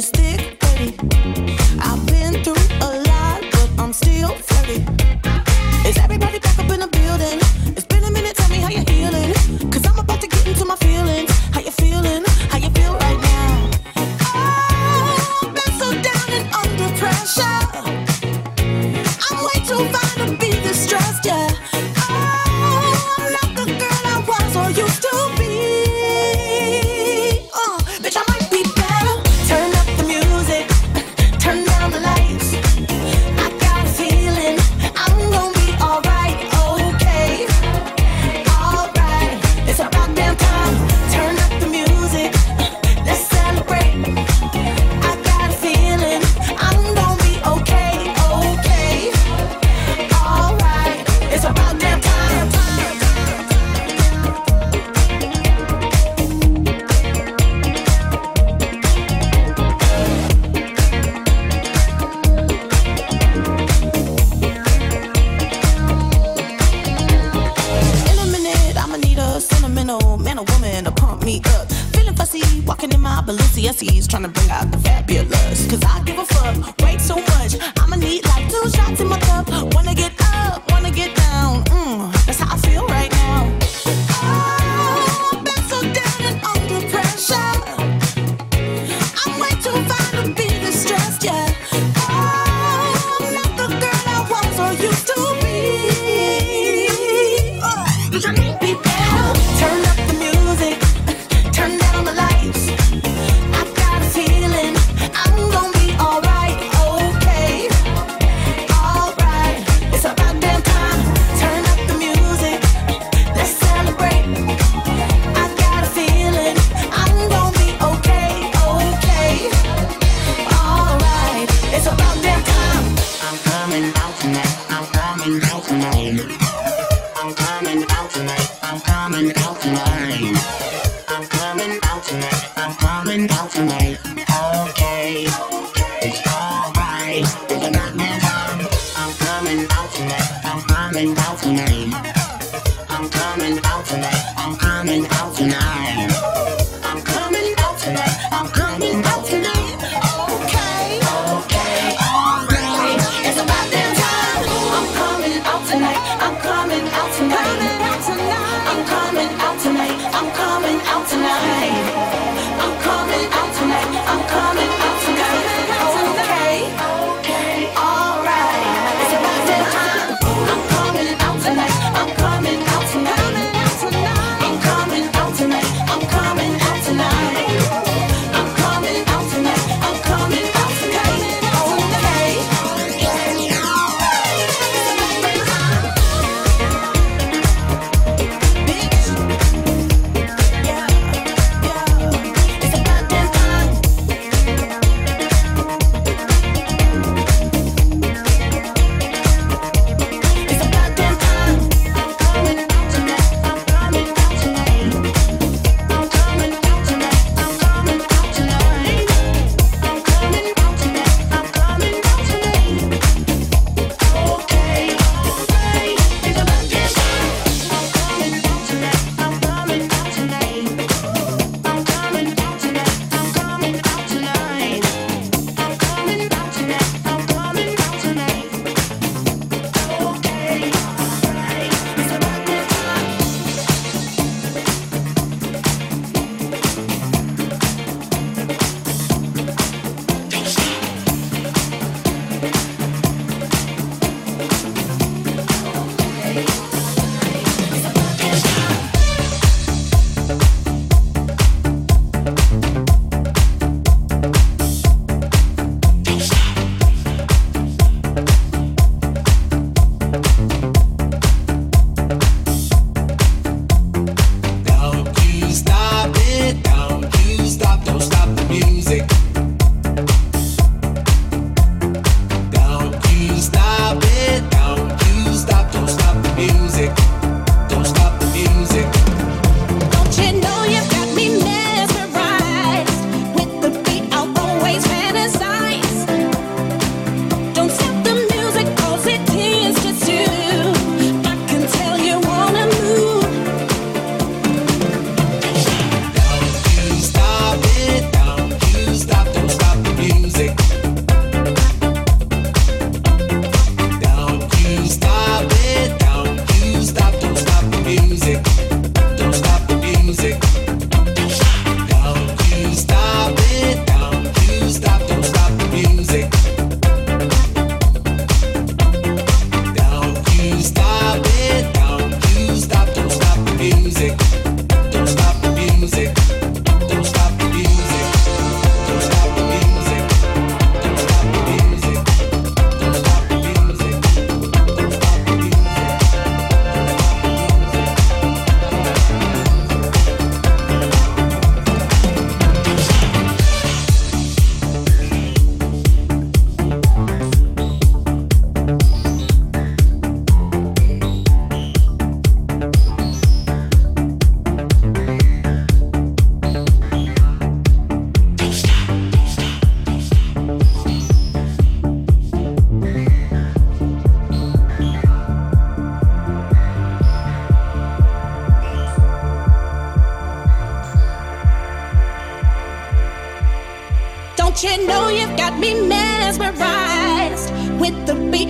Stick. I'm coming out tonight. I'm coming out tonight.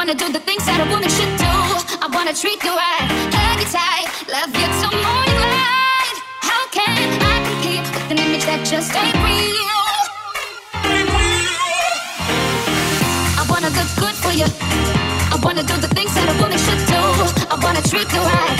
wanna do the things that a woman should do. I wanna treat you right, hug you tight, love you till morning light. How can I compete with an image that just ain't real? I wanna look good for you. I wanna do the things that a woman should do. I wanna treat you right.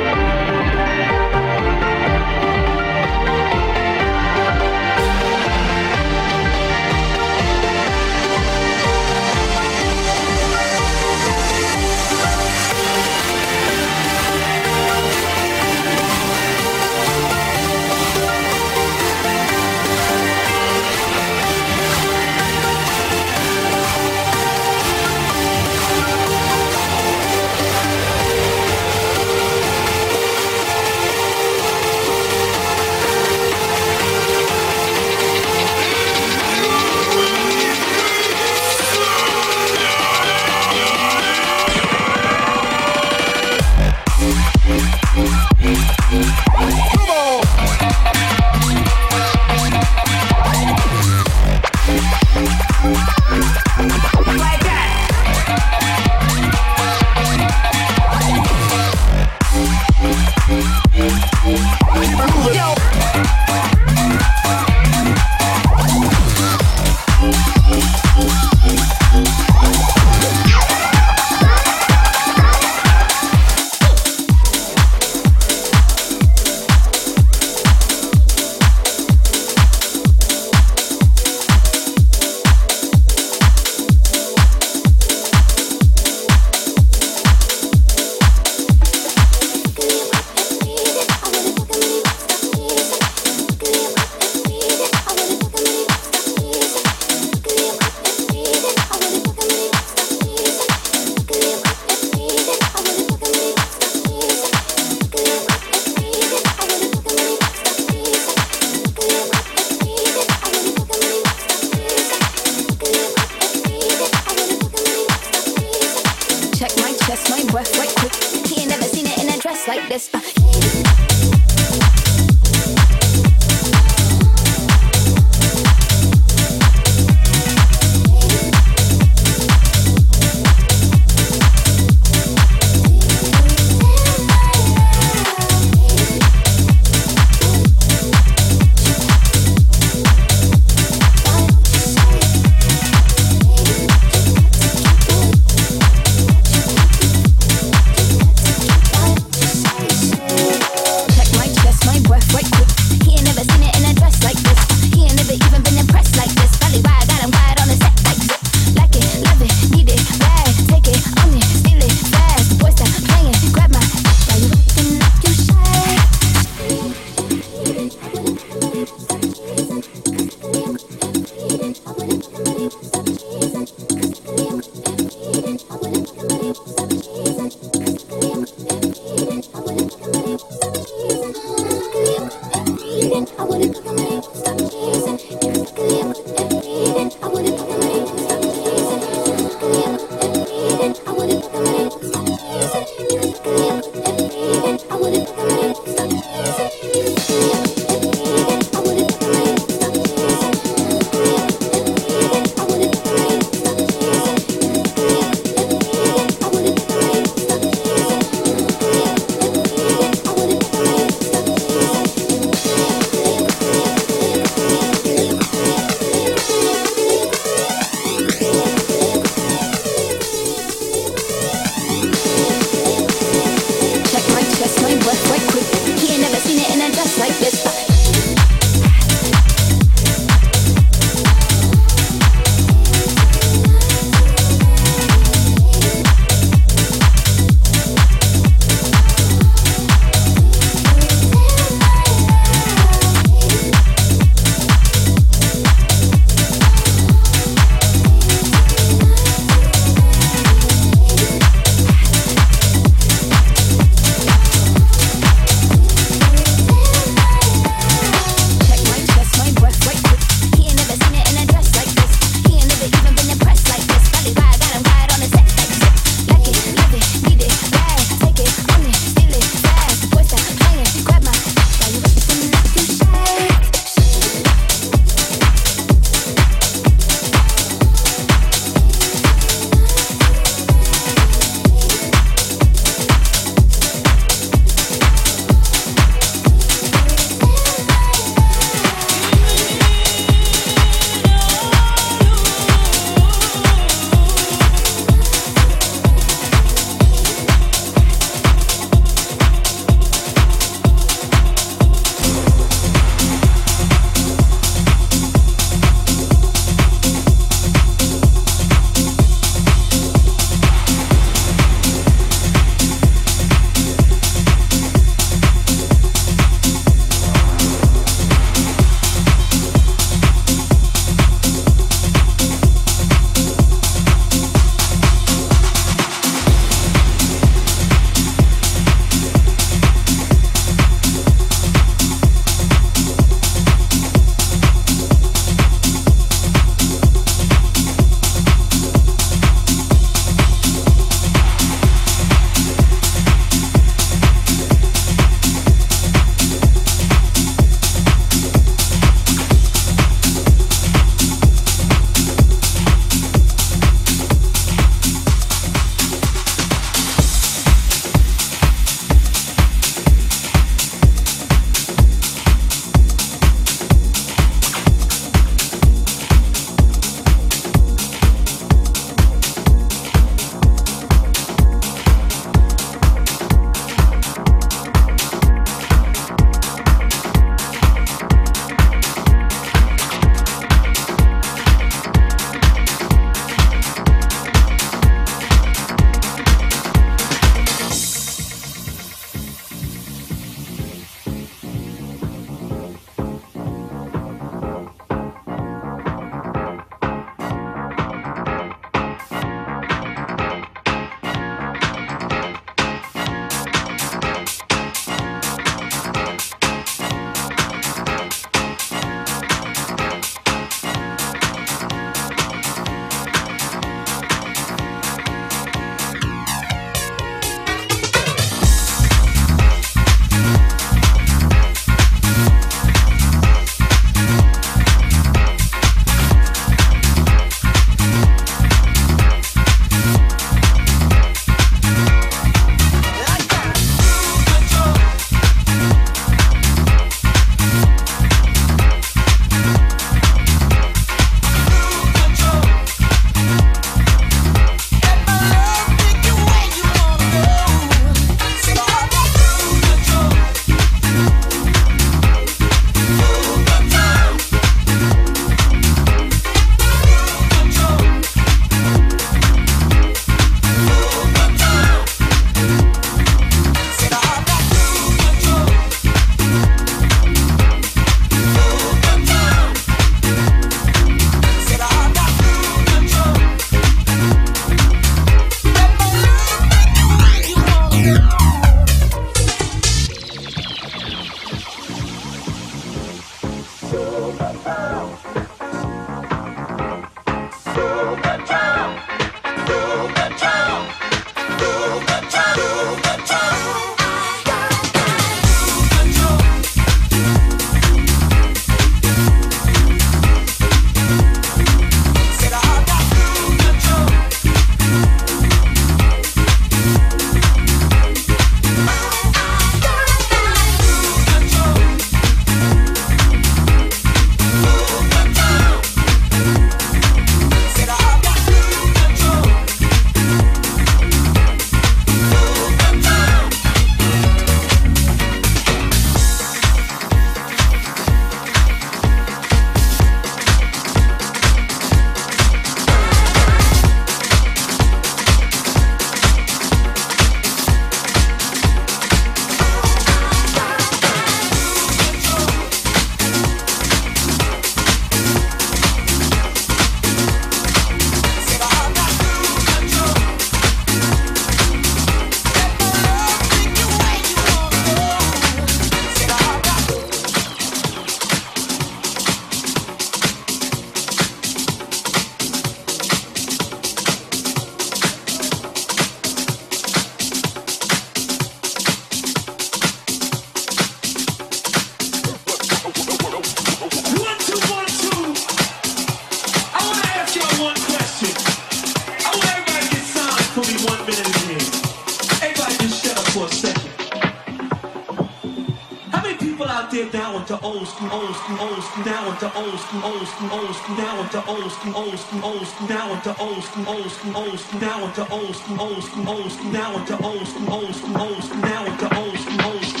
I'm the old school, old school, old school. Now I'm the old school, old school, old school. Now into old school, old school, old school. Now into old school, old school, old school. Now into old school, old school, old school. Now into old school, old school.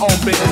Own business.